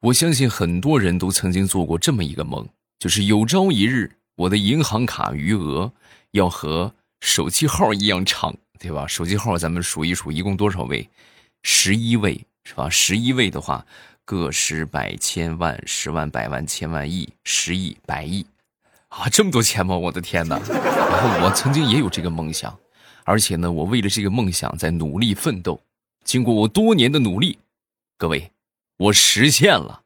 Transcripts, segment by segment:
我相信很多人都曾经做过这么一个梦，就是有朝一日，我的银行卡余额要和手机号一样长，对吧？手机号咱们数一数，一共多少位？十一位，是吧？十一位的话，个十百千万十万百万千万亿十亿百亿，啊，这么多钱吗？我的天哪！然后我曾经也有这个梦想，而且呢，我为了这个梦想在努力奋斗。经过我多年的努力，各位。我实现了。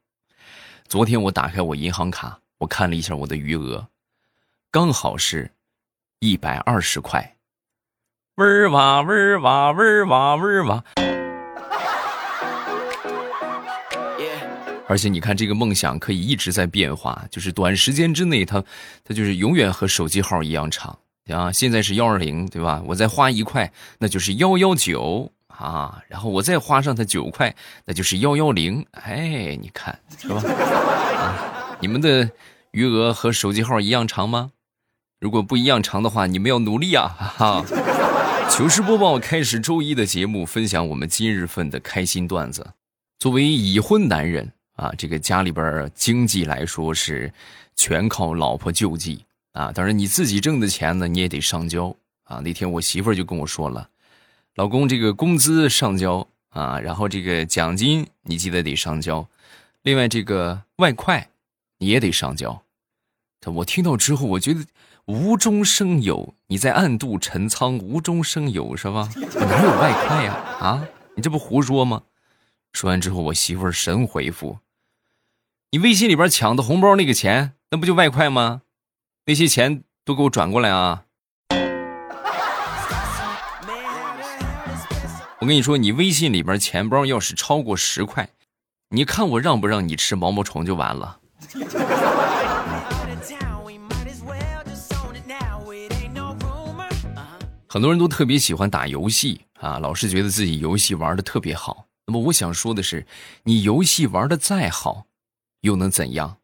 昨天我打开我银行卡，我看了一下我的余额，刚好是一百二十块。嗡儿哇嗡儿哇嗡儿哇嗡儿哇。而且你看，这个梦想可以一直在变化，就是短时间之内，它它就是永远和手机号一样长啊。现在是幺二零，对吧？我再花一块，那就是幺幺九。啊，然后我再花上他九块，那就是幺幺零。哎，你看是吧？啊，你们的余额和手机号一样长吗？如果不一样长的话，你们要努力啊！哈。糗事播报开始周一的节目，分享我们今日份的开心段子。作为已婚男人啊，这个家里边经济来说是全靠老婆救济啊。当然你自己挣的钱呢，你也得上交啊。那天我媳妇就跟我说了。老公，这个工资上交啊，然后这个奖金你记得得上交，另外这个外快你也得上交。我听到之后，我觉得无中生有，你在暗度陈仓，无中生有是吧？哪有外快呀？啊，你这不胡说吗？说完之后，我媳妇神回复：“你微信里边抢的红包那个钱，那不就外快吗？那些钱都给我转过来啊！”我跟你说，你微信里边钱包要是超过十块，你看我让不让你吃毛毛虫就完了。很多人都特别喜欢打游戏啊，老是觉得自己游戏玩的特别好。那么我想说的是，你游戏玩的再好，又能怎样？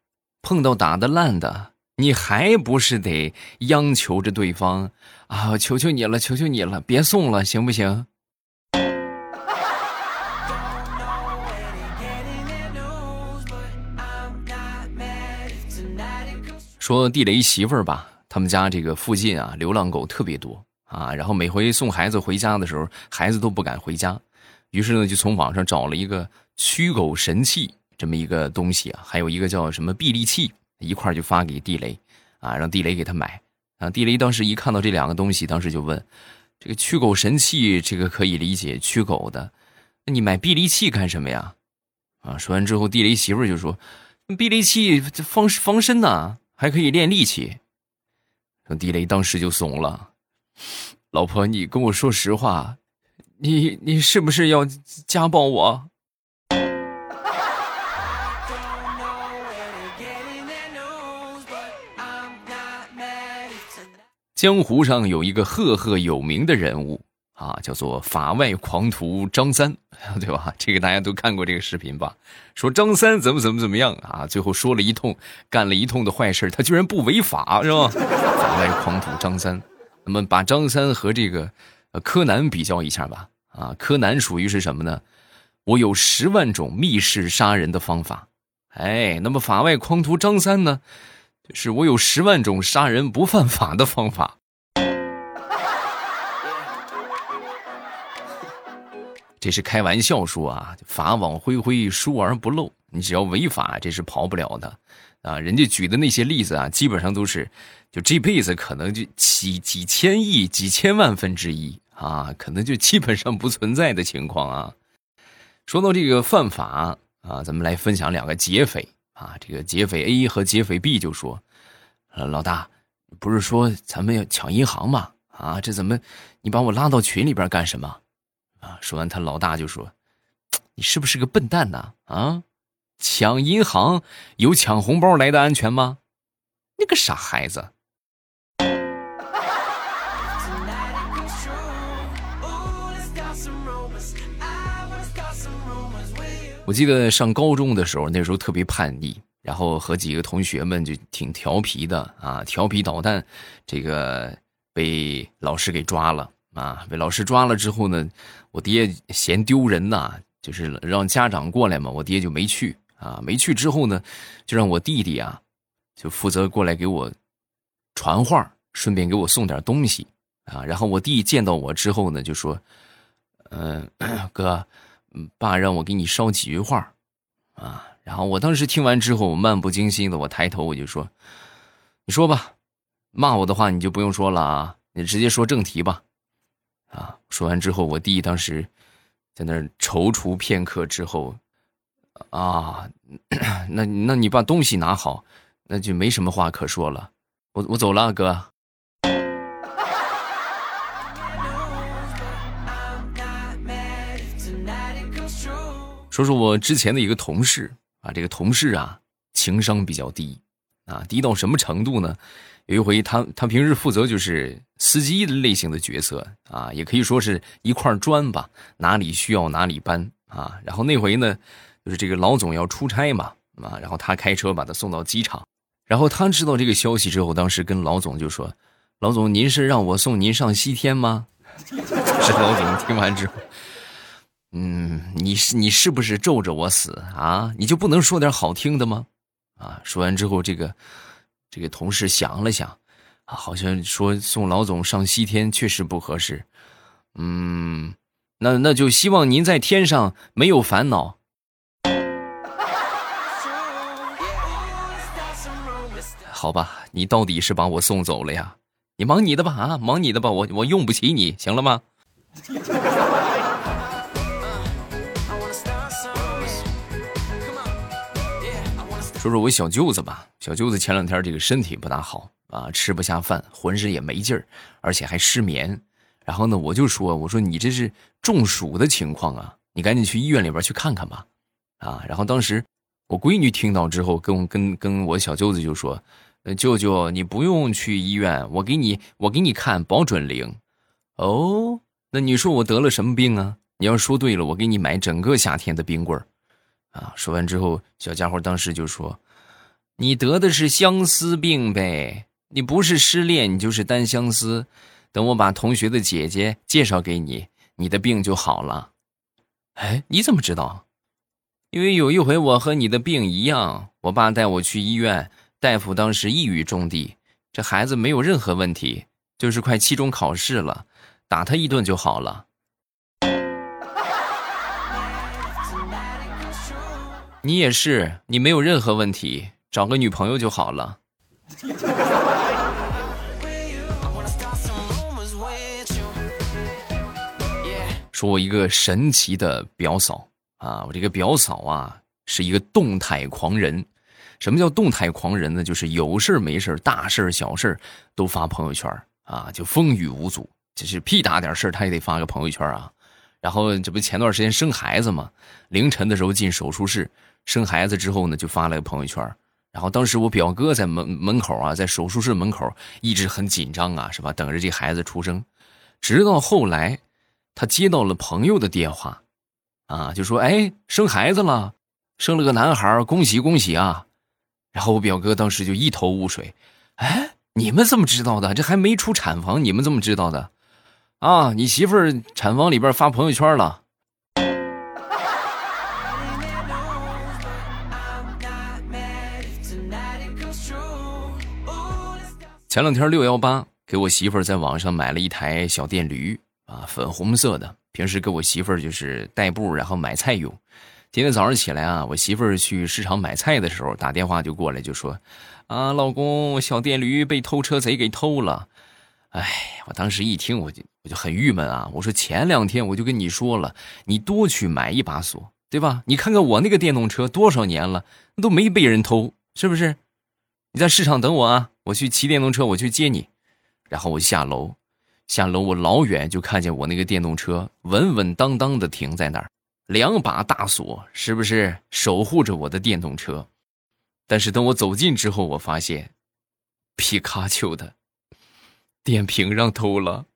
碰到打的烂的，你还不是得央求着对方啊？求求你了，求求你了，别送了，行不行？说地雷媳妇儿吧，他们家这个附近啊，流浪狗特别多啊。然后每回送孩子回家的时候，孩子都不敢回家，于是呢，就从网上找了一个驱狗神器这么一个东西啊，还有一个叫什么臂力器，一块就发给地雷啊，让地雷给他买啊。地雷当时一看到这两个东西，当时就问：这个驱狗神器这个可以理解驱狗的，那你买臂力器干什么呀？啊，说完之后，地雷媳妇就说：臂力器防防身呐。还可以练力气，地雷当时就怂了。老婆，你跟我说实话，你你是不是要家暴我？江湖上有一个赫赫有名的人物。啊，叫做法外狂徒张三，对吧？这个大家都看过这个视频吧？说张三怎么怎么怎么样啊？最后说了一通，干了一通的坏事，他居然不违法，是吧？法外狂徒张三，那么把张三和这个柯南比较一下吧。啊，柯南属于是什么呢？我有十万种密室杀人的方法。哎，那么法外狂徒张三呢？是我有十万种杀人不犯法的方法。这是开玩笑说啊，法网恢恢，疏而不漏。你只要违法，这是跑不了的，啊！人家举的那些例子啊，基本上都是，就这辈子可能就几几千亿、几千万分之一啊，可能就基本上不存在的情况啊。说到这个犯法啊，咱们来分享两个劫匪啊。这个劫匪 A 和劫匪 B 就说：“，老大，不是说咱们要抢银行吗？啊，这怎么你把我拉到群里边干什么？”啊！说完，他老大就说：“你是不是个笨蛋呐？啊，抢银行有抢红包来的安全吗？你个傻孩子！”我记得上高中的时候，那时候特别叛逆，然后和几个同学们就挺调皮的啊，调皮捣蛋，这个被老师给抓了。啊，被老师抓了之后呢，我爹嫌丢人呐，就是让家长过来嘛，我爹就没去啊，没去之后呢，就让我弟弟啊，就负责过来给我传话，顺便给我送点东西啊。然后我弟见到我之后呢，就说：“ 嗯，哥，爸让我给你捎几句话啊。”然后我当时听完之后，我漫不经心的，我抬头我就说：“你说吧，骂我的话你就不用说了啊，你直接说正题吧。”啊，说完之后，我弟当时在那儿踌躇片刻之后。啊，那那你把东西拿好，那就没什么话可说了。我我走了，哥。说说我之前的一个同事啊，这个同事啊，情商比较低啊，低到什么程度呢？有一回，他他平时负责就是司机类型的角色啊，也可以说是一块砖吧，哪里需要哪里搬啊。然后那回呢。就是这个老总要出差嘛，啊，然后他开车把他送到机场，然后他知道这个消息之后，当时跟老总就说：“老总，您是让我送您上西天吗？” 是老总听完之后，嗯，你是你是不是咒着我死啊？你就不能说点好听的吗？啊，说完之后，这个这个同事想了想，啊，好像说送老总上西天确实不合适，嗯，那那就希望您在天上没有烦恼。好吧，你到底是把我送走了呀？你忙你的吧，啊，忙你的吧，我我用不起你，行了吗？说说我小舅子吧，小舅子前两天这个身体不大好啊，吃不下饭，浑身也没劲儿，而且还失眠。然后呢，我就说，我说你这是中暑的情况啊，你赶紧去医院里边去看看吧，啊。然后当时我闺女听到之后，跟跟跟我小舅子就说。舅舅，你不用去医院，我给你，我给你看，保准灵。哦，那你说我得了什么病啊？你要说对了，我给你买整个夏天的冰棍儿。啊，说完之后，小家伙当时就说：“你得的是相思病呗，你不是失恋，你就是单相思。等我把同学的姐姐介绍给你，你的病就好了。”哎，你怎么知道？因为有一回我和你的病一样，我爸带我去医院。大夫当时一语中的，这孩子没有任何问题，就是快期中考试了，打他一顿就好了。你也是，你没有任何问题，找个女朋友就好了。说我一个神奇的表嫂啊，我这个表嫂啊是一个动态狂人。什么叫动态狂人呢？就是有事没事大事小事都发朋友圈啊，就风雨无阻。就是屁大点事他也得发个朋友圈啊。然后这不前段时间生孩子嘛，凌晨的时候进手术室生孩子之后呢，就发了个朋友圈。然后当时我表哥在门门口啊，在手术室门口一直很紧张啊，是吧？等着这孩子出生。直到后来，他接到了朋友的电话，啊，就说：“哎，生孩子了，生了个男孩，恭喜恭喜啊！”然后我表哥当时就一头雾水，哎，你们怎么知道的？这还没出产房，你们怎么知道的？啊，你媳妇儿产房里边发朋友圈了。前两天六幺八，给我媳妇儿在网上买了一台小电驴啊，粉红色的，平时给我媳妇儿就是代步，然后买菜用。今天早上起来啊，我媳妇儿去市场买菜的时候，打电话就过来就说：“啊，老公，小电驴被偷车贼给偷了。”哎，我当时一听，我就我就很郁闷啊。我说前两天我就跟你说了，你多去买一把锁，对吧？你看看我那个电动车多少年了，都没被人偷，是不是？你在市场等我啊，我去骑电动车，我去接你。然后我下楼，下楼我老远就看见我那个电动车稳稳当当的停在那儿。两把大锁是不是守护着我的电动车？但是等我走近之后，我发现皮卡丘的电瓶让偷了，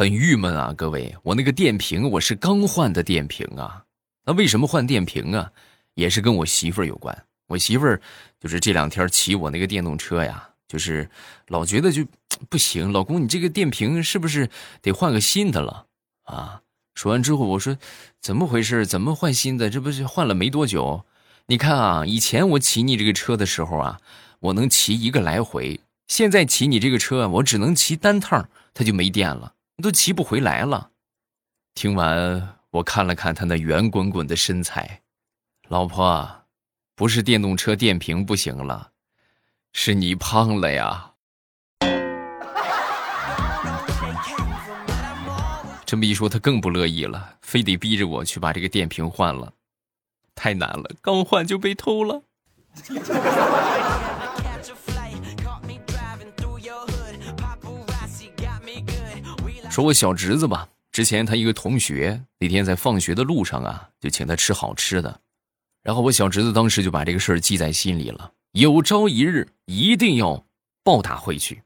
很郁闷啊！各位，我那个电瓶我是刚换的电瓶啊，那为什么换电瓶啊？也是跟我媳妇儿有关。我媳妇儿就是这两天骑我那个电动车呀。就是老觉得就不行，老公，你这个电瓶是不是得换个新的了啊？说完之后，我说怎么回事？怎么换新的？这不是换了没多久？你看啊，以前我骑你这个车的时候啊，我能骑一个来回，现在骑你这个车，我只能骑单趟，它就没电了，都骑不回来了。听完，我看了看他那圆滚滚的身材，老婆，不是电动车电瓶不行了。是你胖了呀！这么一说，他更不乐意了，非得逼着我去把这个电瓶换了，太难了，刚换就被偷了。说我小侄子吧，之前他一个同学那天在放学的路上啊，就请他吃好吃的，然后我小侄子当时就把这个事儿记在心里了。有朝一日一定要报答回去，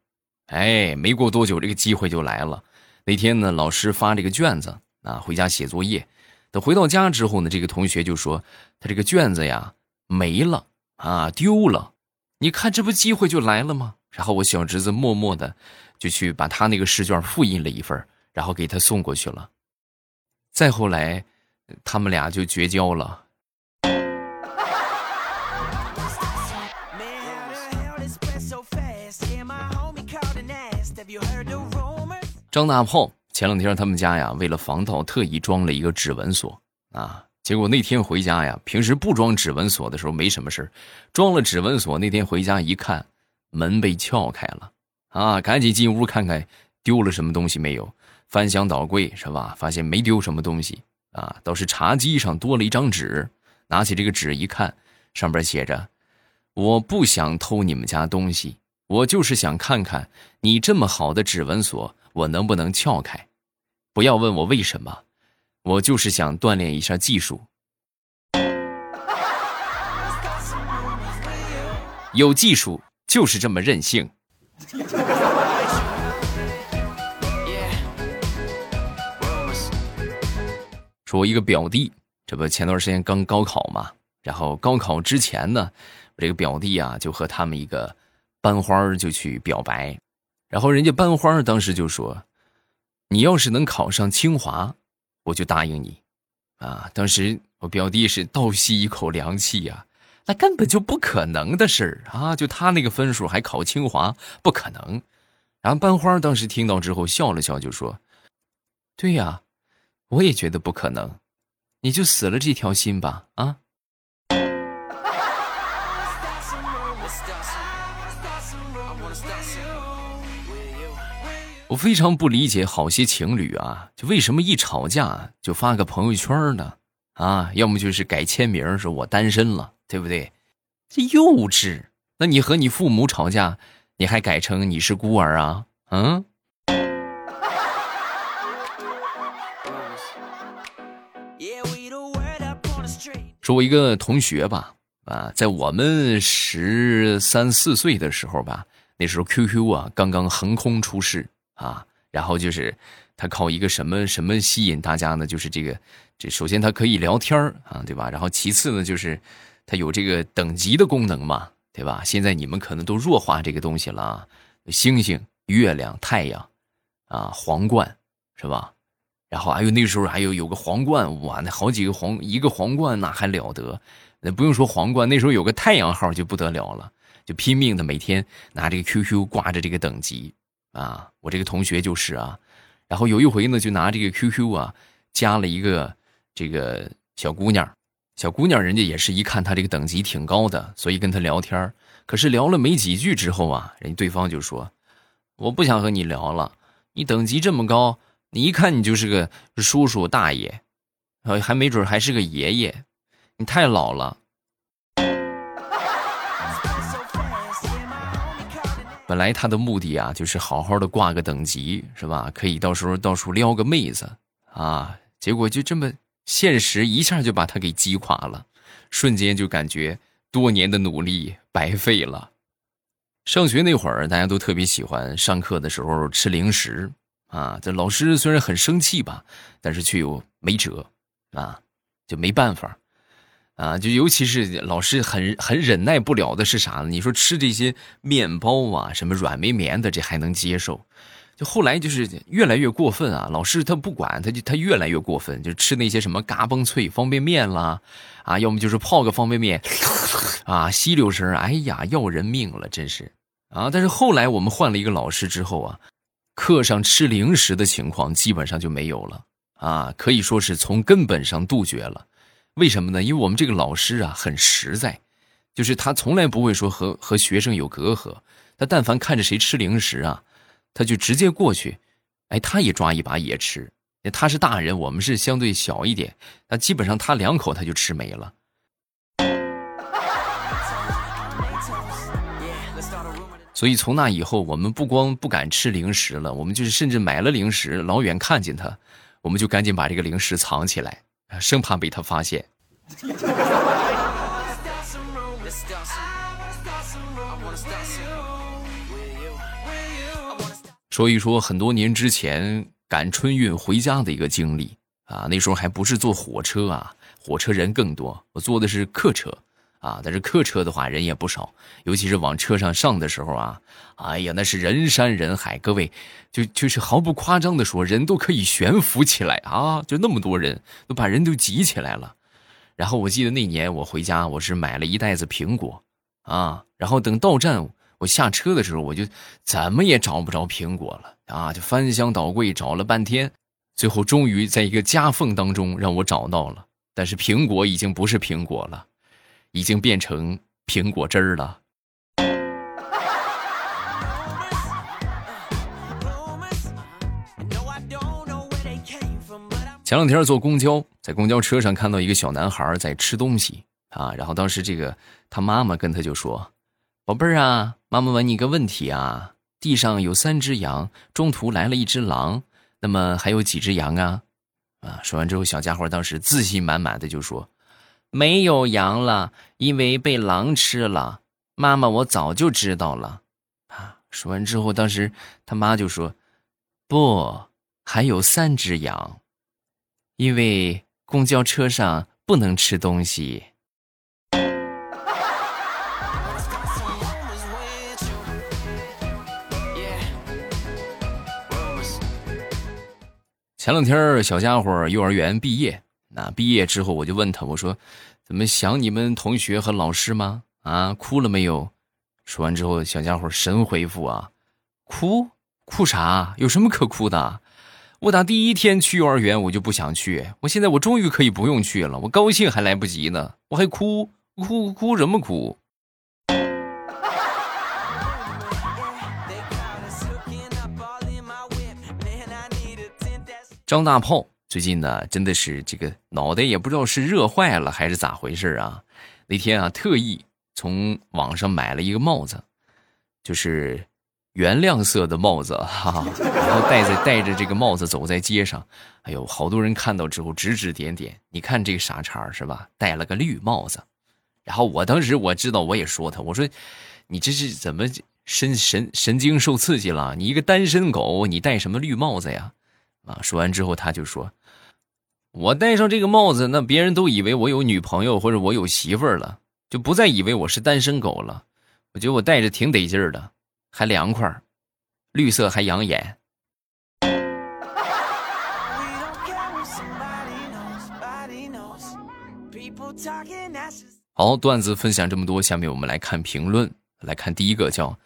哎，没过多久，这个机会就来了。那天呢，老师发这个卷子啊，回家写作业。等回到家之后呢，这个同学就说他这个卷子呀没了啊，丢了。你看，这不机会就来了吗？然后我小侄子默默的就去把他那个试卷复印了一份，然后给他送过去了。再后来，他们俩就绝交了。张大炮前两天他们家呀，为了防盗，特意装了一个指纹锁啊。结果那天回家呀，平时不装指纹锁的时候没什么事装了指纹锁，那天回家一看，门被撬开了啊，赶紧进屋看看丢了什么东西没有。翻箱倒柜是吧？发现没丢什么东西啊，倒是茶几上多了一张纸。拿起这个纸一看，上边写着：“我不想偷你们家东西，我就是想看看你这么好的指纹锁。”我能不能撬开？不要问我为什么，我就是想锻炼一下技术。有技术就是这么任性。说，我一个表弟，这不前段时间刚高考嘛，然后高考之前呢，我这个表弟啊，就和他们一个班花就去表白。然后人家班花当时就说：“你要是能考上清华，我就答应你。”啊，当时我表弟是倒吸一口凉气呀，那根本就不可能的事儿啊！就他那个分数还考清华，不可能。然后班花当时听到之后笑了笑，就说：“对呀，我也觉得不可能，你就死了这条心吧，啊。”我非常不理解好些情侣啊，就为什么一吵架就发个朋友圈呢？啊，要么就是改签名说我单身了，对不对？这幼稚。那你和你父母吵架，你还改成你是孤儿啊？嗯。说，我一个同学吧，啊，在我们十三四岁的时候吧，那时候 QQ 啊刚刚横空出世。啊，然后就是他靠一个什么什么吸引大家呢？就是这个，这首先他可以聊天啊，对吧？然后其次呢，就是它有这个等级的功能嘛，对吧？现在你们可能都弱化这个东西了啊，星星、月亮、太阳，啊，皇冠是吧？然后还有那时候还有有个皇冠，哇，那好几个皇一个皇冠那还了得？那不用说皇冠，那时候有个太阳号就不得了了，就拼命的每天拿这个 QQ 挂着这个等级。啊，我这个同学就是啊，然后有一回呢，就拿这个 QQ 啊，加了一个这个小姑娘，小姑娘人家也是一看他这个等级挺高的，所以跟他聊天可是聊了没几句之后啊，人家对方就说：“我不想和你聊了，你等级这么高，你一看你就是个叔叔大爷，呃，还没准还是个爷爷，你太老了。”本来他的目的啊，就是好好的挂个等级，是吧？可以到时候到处撩个妹子啊。结果就这么现实一下就把他给击垮了，瞬间就感觉多年的努力白费了。上学那会儿，大家都特别喜欢上课的时候吃零食啊。这老师虽然很生气吧，但是却又没辙啊，就没办法。啊，就尤其是老师很很忍耐不了的是啥呢？你说吃这些面包啊，什么软绵绵的，这还能接受。就后来就是越来越过分啊！老师他不管，他就他越来越过分，就吃那些什么嘎嘣脆方便面啦，啊，要么就是泡个方便面，啊，吸溜声，哎呀，要人命了，真是啊！但是后来我们换了一个老师之后啊，课上吃零食的情况基本上就没有了啊，可以说是从根本上杜绝了。为什么呢？因为我们这个老师啊很实在，就是他从来不会说和和学生有隔阂，他但凡看着谁吃零食啊。他就直接过去，哎，他也抓一把也吃。他是大人，我们是相对小一点。那基本上他两口他就吃没了。所以从那以后，我们不光不敢吃零食了，我们就是甚至买了零食，老远看见他，我们就赶紧把这个零食藏起来，生怕被他发现。说一说很多年之前赶春运回家的一个经历啊，那时候还不是坐火车啊，火车人更多，我坐的是客车啊，但是客车的话人也不少，尤其是往车上上的时候啊，哎呀，那是人山人海，各位就就是毫不夸张的说，人都可以悬浮起来啊，就那么多人都把人都挤起来了。然后我记得那年我回家，我是买了一袋子苹果啊，然后等到站。我下车的时候，我就怎么也找不着苹果了啊！就翻箱倒柜找了半天，最后终于在一个夹缝当中让我找到了。但是苹果已经不是苹果了，已经变成苹果汁儿了。前两天坐公交，在公交车上看到一个小男孩在吃东西啊，然后当时这个他妈妈跟他就说。宝贝儿啊，妈妈问你个问题啊。地上有三只羊，中途来了一只狼，那么还有几只羊啊？啊，说完之后，小家伙当时自信满满的就说：“没有羊了，因为被狼吃了。”妈妈，我早就知道了。啊，说完之后，当时他妈就说：“不，还有三只羊，因为公交车上不能吃东西。”前两天小家伙幼儿园毕业，那毕业之后我就问他，我说：“怎么想你们同学和老师吗？啊，哭了没有？”说完之后，小家伙神回复啊：“哭哭啥？有什么可哭的？我打第一天去幼儿园我就不想去，我现在我终于可以不用去了，我高兴还来不及呢，我还哭哭哭什么哭？”张大炮最近呢，真的是这个脑袋也不知道是热坏了还是咋回事啊？那天啊，特意从网上买了一个帽子，就是原亮色的帽子，哈哈，然后戴着戴着这个帽子走在街上，哎呦，好多人看到之后指指点点。你看这个傻叉是吧？戴了个绿帽子，然后我当时我知道我也说他，我说你这是怎么神神神经受刺激了？你一个单身狗，你戴什么绿帽子呀？啊！说完之后，他就说：“我戴上这个帽子，那别人都以为我有女朋友或者我有媳妇儿了，就不再以为我是单身狗了。我觉得我戴着挺得劲儿的，还凉快，绿色还养眼。”好，段子分享这么多，下面我们来看评论。来看第一个，叫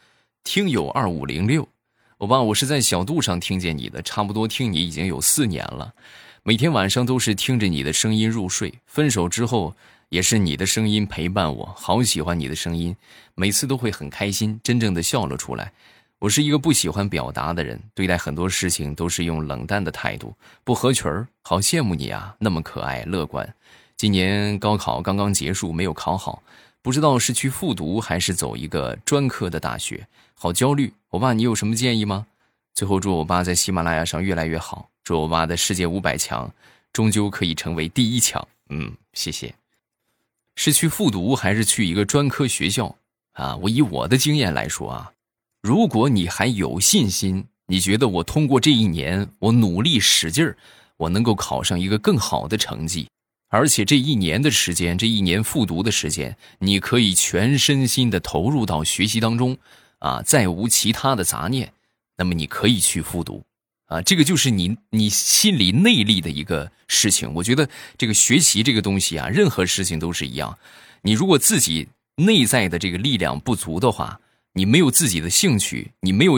听友二五零六。欧巴，我是在小度上听见你的，差不多听你已经有四年了，每天晚上都是听着你的声音入睡。分手之后，也是你的声音陪伴我，好喜欢你的声音，每次都会很开心，真正的笑了出来。我是一个不喜欢表达的人，对待很多事情都是用冷淡的态度，不合群儿。好羡慕你啊，那么可爱乐观。今年高考刚刚结束，没有考好。不知道是去复读还是走一个专科的大学，好焦虑。欧巴，你有什么建议吗？最后祝我爸在喜马拉雅上越来越好，祝我爸的世界五百强终究可以成为第一强。嗯，谢谢。是去复读还是去一个专科学校啊？我以我的经验来说啊，如果你还有信心，你觉得我通过这一年，我努力使劲儿，我能够考上一个更好的成绩，而且这一年的时间，这一年复读的时间，你可以全身心的投入到学习当中，啊，再无其他的杂念，那么你可以去复读，啊，这个就是你你心里内力的一个事情。我觉得这个学习这个东西啊，任何事情都是一样，你如果自己内在的这个力量不足的话，你没有自己的兴趣，你没有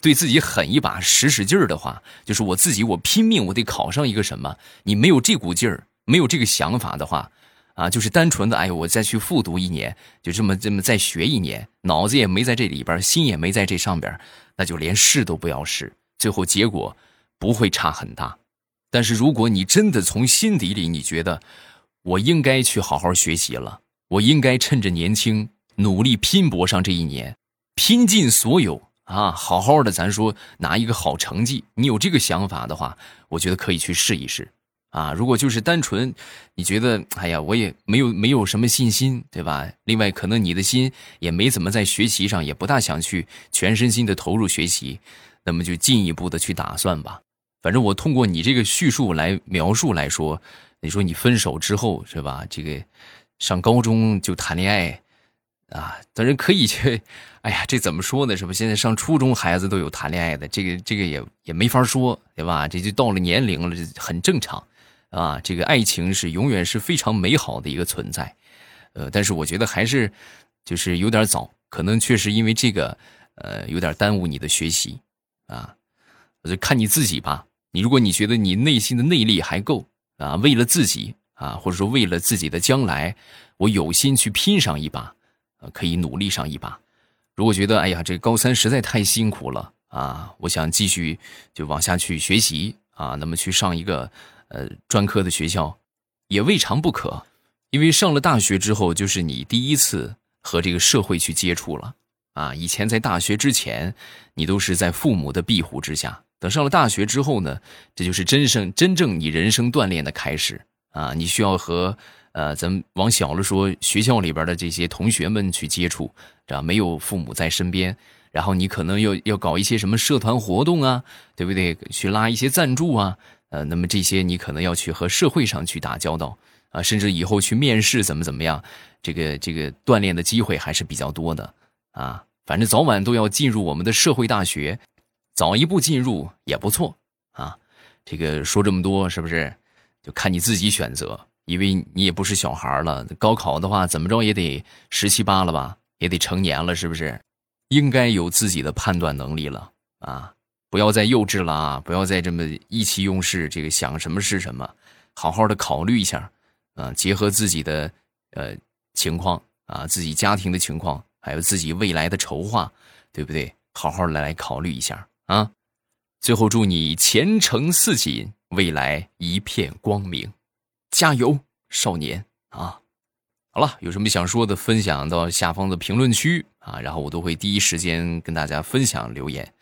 对自己狠一把、使使劲儿的话，就是我自己我拼命，我得考上一个什么，你没有这股劲儿。没有这个想法的话，啊，就是单纯的，哎呦，我再去复读一年，就这么这么再学一年，脑子也没在这里边，心也没在这上边，那就连试都不要试，最后结果不会差很大。但是如果你真的从心底里你觉得，我应该去好好学习了，我应该趁着年轻努力拼搏上这一年，拼尽所有啊，好好的咱说拿一个好成绩，你有这个想法的话，我觉得可以去试一试。啊，如果就是单纯，你觉得，哎呀，我也没有没有什么信心，对吧？另外，可能你的心也没怎么在学习上，也不大想去全身心的投入学习，那么就进一步的去打算吧。反正我通过你这个叙述来描述来说，你说你分手之后是吧？这个上高中就谈恋爱，啊，当然可以去，哎呀，这怎么说呢？是吧？现在上初中孩子都有谈恋爱的，这个这个也也没法说，对吧？这就到了年龄了，这很正常。啊，这个爱情是永远是非常美好的一个存在，呃，但是我觉得还是就是有点早，可能确实因为这个，呃，有点耽误你的学习，啊，就看你自己吧。你如果你觉得你内心的内力还够啊，为了自己啊，或者说为了自己的将来，我有心去拼上一把，呃，可以努力上一把。如果觉得哎呀，这高三实在太辛苦了啊，我想继续就往下去学习啊，那么去上一个。呃，专科的学校也未尝不可，因为上了大学之后，就是你第一次和这个社会去接触了啊。以前在大学之前，你都是在父母的庇护之下。等上了大学之后呢，这就是真正真正你人生锻炼的开始啊。你需要和呃，咱们往小了说，学校里边的这些同学们去接触，这样没有父母在身边，然后你可能要要搞一些什么社团活动啊，对不对？去拉一些赞助啊。呃，那么这些你可能要去和社会上去打交道啊，甚至以后去面试怎么怎么样，这个这个锻炼的机会还是比较多的啊。反正早晚都要进入我们的社会大学，早一步进入也不错啊。这个说这么多是不是？就看你自己选择，因为你也不是小孩了。高考的话，怎么着也得十七八了吧，也得成年了，是不是？应该有自己的判断能力了啊。不要再幼稚了啊！不要再这么意气用事，这个想什么是什么，好好的考虑一下，啊，结合自己的呃情况啊，自己家庭的情况，还有自己未来的筹划，对不对？好好的来考虑一下啊！最后祝你前程似锦，未来一片光明，加油，少年啊！好了，有什么想说的，分享到下方的评论区啊，然后我都会第一时间跟大家分享留言。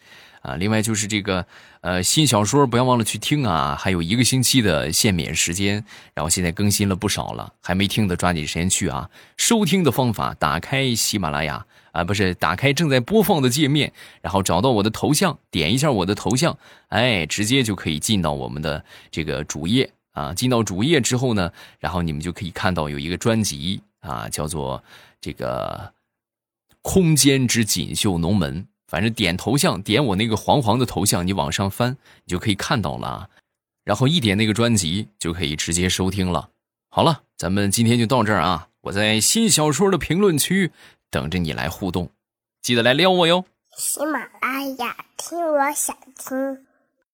啊，另外就是这个，呃，新小说不要忘了去听啊，还有一个星期的限免时间，然后现在更新了不少了，还没听的抓紧时间去啊！收听的方法，打开喜马拉雅啊，不是打开正在播放的界面，然后找到我的头像，点一下我的头像，哎，直接就可以进到我们的这个主页啊。进到主页之后呢，然后你们就可以看到有一个专辑啊，叫做这个《空间之锦绣龙门》。反正点头像，点我那个黄黄的头像，你往上翻，你就可以看到了啊。然后一点那个专辑，就可以直接收听了。好了，咱们今天就到这儿啊！我在新小说的评论区等着你来互动，记得来撩我哟。喜马拉雅听，我想听。